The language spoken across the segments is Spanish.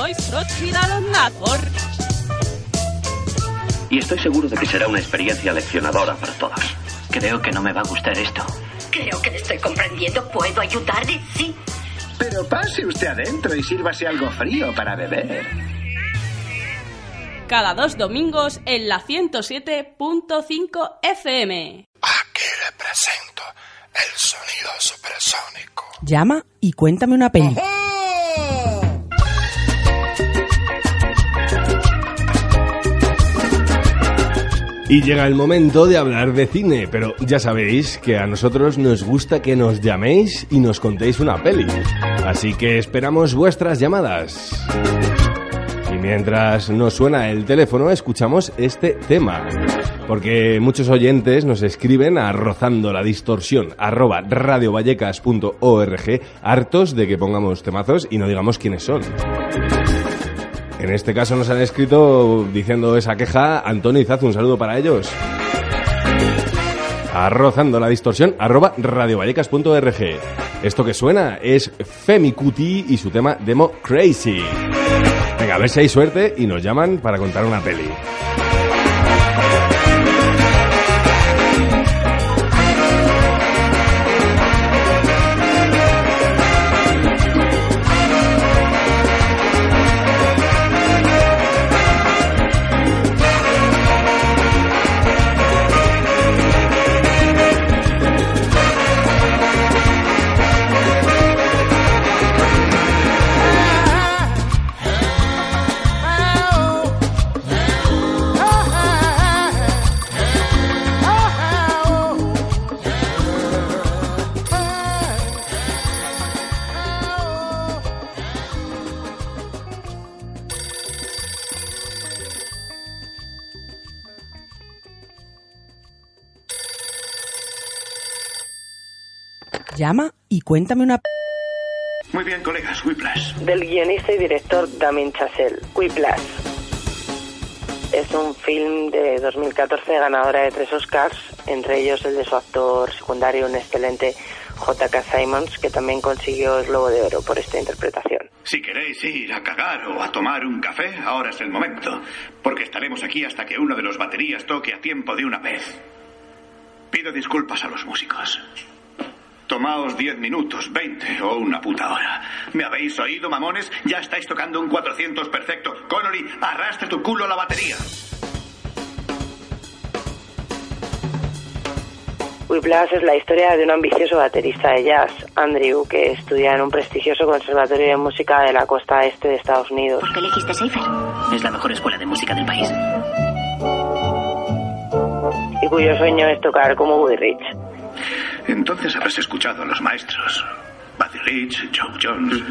Hoy por Y estoy seguro de que será una experiencia leccionadora para todos. Creo que no me va a gustar esto. Creo que le estoy comprendiendo. ¿Puedo ayudarle? Sí. Pero pase usted adentro y sírvase algo frío para beber. Cada dos domingos en la 107.5 FM. Aquí le presento el sonido supersónico. Llama y cuéntame una peli. Y llega el momento de hablar de cine, pero ya sabéis que a nosotros nos gusta que nos llaméis y nos contéis una peli. Así que esperamos vuestras llamadas. Y mientras nos suena el teléfono, escuchamos este tema. Porque muchos oyentes nos escriben a rozando la distorsión arroba radiovallecas.org hartos de que pongamos temazos y no digamos quiénes son. En este caso nos han escrito diciendo esa queja Antonio Izazu, un saludo para ellos. Arrozando la distorsión, arroba. Esto que suena es Femi Cuti y su tema Demo Crazy. Venga, a ver si hay suerte y nos llaman para contar una peli. Llama y cuéntame una... Muy bien, colegas, Whiplash. Del guionista y director Damien Chazelle, Whiplash. Es un film de 2014 ganadora de tres Oscars, entre ellos el de su actor secundario, un excelente J.K. Simons, que también consiguió el Globo de Oro por esta interpretación. Si queréis ir a cagar o a tomar un café, ahora es el momento, porque estaremos aquí hasta que uno de los baterías toque a tiempo de una vez. Pido disculpas a los músicos. Tomaos diez minutos, veinte o una puta hora. ¿Me habéis oído, mamones? Ya estáis tocando un 400 perfecto. Connolly, arrastre tu culo a la batería. Whiplash es la historia de un ambicioso baterista de jazz, Andrew, que estudia en un prestigioso conservatorio de música de la costa este de Estados Unidos. ¿Por qué elegiste Seifer? Es la mejor escuela de música del país. Y cuyo sueño es tocar como Woody Rich. Entonces habrás escuchado a los maestros. Buddy Rich, Joe Jones.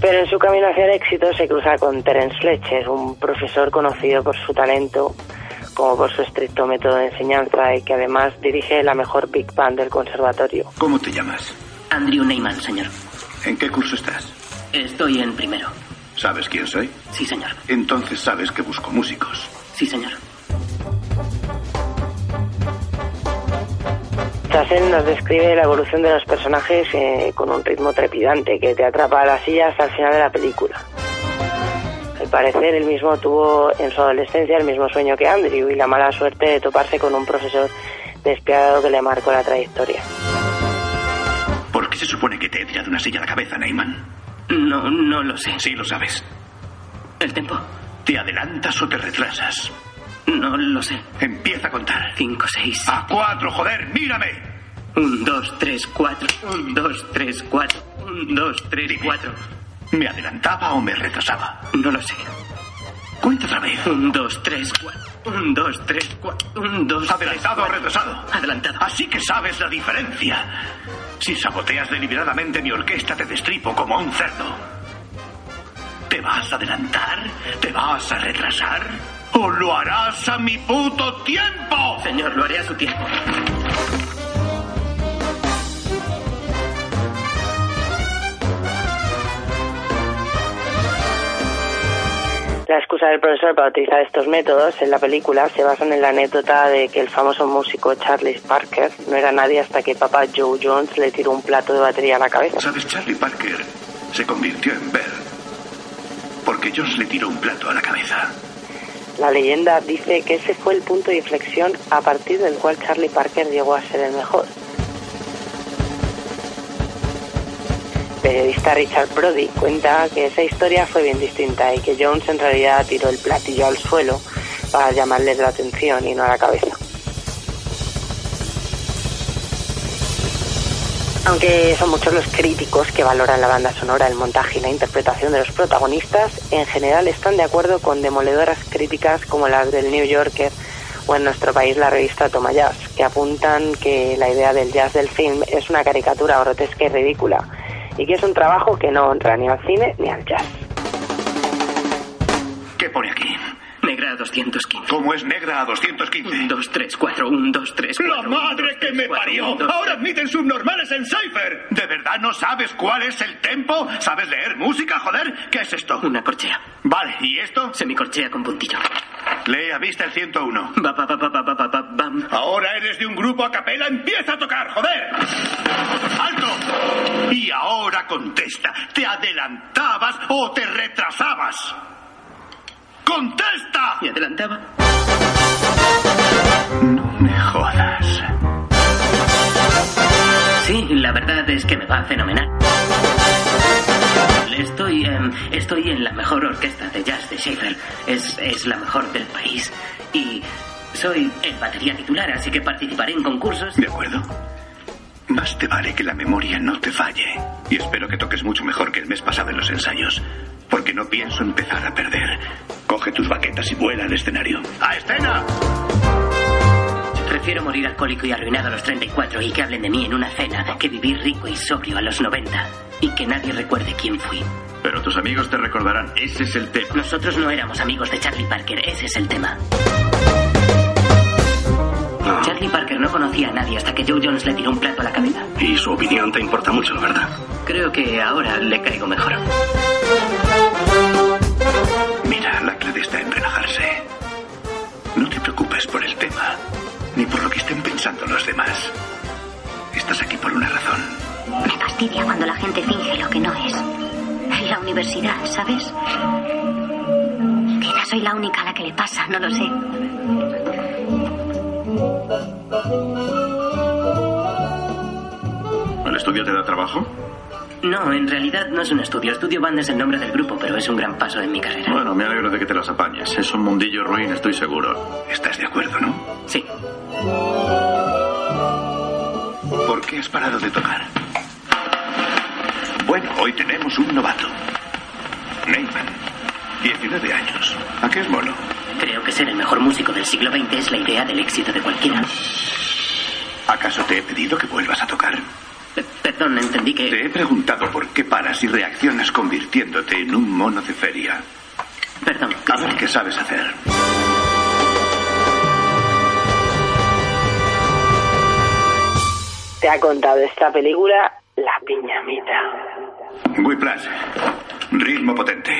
Pero en su camino hacia el éxito se cruza con Terence Fletcher, un profesor conocido por su talento como por su estricto método de enseñanza y que además dirige la mejor Big Band del conservatorio. ¿Cómo te llamas? Andrew Neyman, señor. ¿En qué curso estás? Estoy en primero. ¿Sabes quién soy? Sí, señor. Entonces sabes que busco músicos. Sí, señor. Chazelle nos describe la evolución de los personajes eh, con un ritmo trepidante que te atrapa a la silla hasta el final de la película. Al parecer, él mismo tuvo en su adolescencia el mismo sueño que Andrew y la mala suerte de toparse con un profesor despiadado que le marcó la trayectoria. ¿Por qué se supone que te he tirado una silla a la cabeza, Neyman? No, no lo sé. Sí, lo sabes. ¿El tiempo? ¿Te adelantas o te retrasas? No lo sé. Empieza a contar. Cinco, seis. A cuatro, joder, mírame. Un, dos, tres, cuatro. Un, dos, tres, cuatro. Un, dos, tres, Dime, cuatro. ¿Me adelantaba o me retrasaba? No lo sé. Cuenta otra vez. Un, dos, tres, cuatro. Un, dos, tres, cuatro. Un, dos, tres, ¿Adelantado o retrasado? Adelantado. Así que sabes la diferencia. Si saboteas deliberadamente mi orquesta, te destripo como a un cerdo. ¿Te vas a adelantar? ¿Te vas a retrasar? ¿O lo harás a mi puto tiempo? Señor, lo haré a su tiempo. La excusa del profesor para utilizar estos métodos en la película se basan en la anécdota de que el famoso músico Charlie Parker no era nadie hasta que papá Joe Jones le tiró un plato de batería a la cabeza. ¿Sabes? Charlie Parker se convirtió en Bear porque Jones le tiró un plato a la cabeza. La leyenda dice que ese fue el punto de inflexión a partir del cual Charlie Parker llegó a ser el mejor. El periodista Richard Brody cuenta que esa historia fue bien distinta y que Jones en realidad tiró el platillo al suelo para llamarles la atención y no a la cabeza. Aunque son muchos los críticos que valoran la banda sonora, el montaje y la interpretación de los protagonistas, en general están de acuerdo con demoledoras críticas como las del New Yorker o en nuestro país la revista Toma Jazz, que apuntan que la idea del jazz del film es una caricatura grotesca y ridícula y que es un trabajo que no honra ni al cine ni al jazz. ¿Qué aquí? 215. ¿Cómo es negra a 215? 1, 2, 3, 4, 1, 2, 3, 4. ¡La madre 1, 2, 3, que me 4, parió! 1, 2, ¡Ahora admiten subnormales en Cypher! ¿De verdad no sabes cuál es el tempo? ¿Sabes leer música, joder? ¿Qué es esto? Una corchea. Vale, ¿y esto? Semicorchea con puntillo. Lea vista el 101. Ba, ba, ba, bam. Ahora eres de un grupo a capela, empieza a tocar, joder. ¡Alto! Y ahora contesta, ¿te adelantabas o te retrasabas? ¡Contesta! ¿Me adelantaba? No me jodas. Sí, la verdad es que me va fenomenal. Estoy, em, estoy en la mejor orquesta de jazz de Schaefer. Es, es la mejor del país. Y soy el batería titular, así que participaré en concursos. De acuerdo. Más te vale que la memoria no te falle. Y espero que toques mucho mejor que el mes pasado en los ensayos. Porque no pienso empezar a perder. Coge tus baquetas y vuela al escenario. ¡A escena! Prefiero morir alcohólico y arruinado a los 34 y que hablen de mí en una cena que vivir rico y sobrio a los 90 y que nadie recuerde quién fui. Pero tus amigos te recordarán. Ese es el tema. Nosotros no éramos amigos de Charlie Parker, ese es el tema. Charlie Parker no conocía a nadie hasta que Joe Jones le tiró un plato a la cabeza. Y su opinión te importa mucho, ¿verdad? Creo que ahora le caigo mejor. Está en relajarse. No te preocupes por el tema, ni por lo que estén pensando los demás. Estás aquí por una razón. Me fastidia cuando la gente finge lo que no es. En la universidad, ¿sabes? Quizás soy la única a la que le pasa, no lo sé. ¿El estudio te da trabajo? No, en realidad no es un estudio. Estudio Band es el nombre del grupo, pero es un gran paso en mi carrera. Bueno, me alegro de que te las apañes. Es un mundillo ruin, estoy seguro. ¿Estás de acuerdo, no? Sí. ¿Por qué has parado de tocar? Bueno, hoy tenemos un novato. Neyman. 19 años. ¿A qué es mono? Creo que ser el mejor músico del siglo XX es la idea del éxito de cualquiera. ¿Acaso te he pedido que vuelvas a tocar? Pe- Perdón, entendí que... Te he preguntado por qué paras y reaccionas convirtiéndote en un mono de feria. Perdón. A ver qué sabes hacer. Te ha contado esta película La Piñamita. Whiplash. Ritmo potente.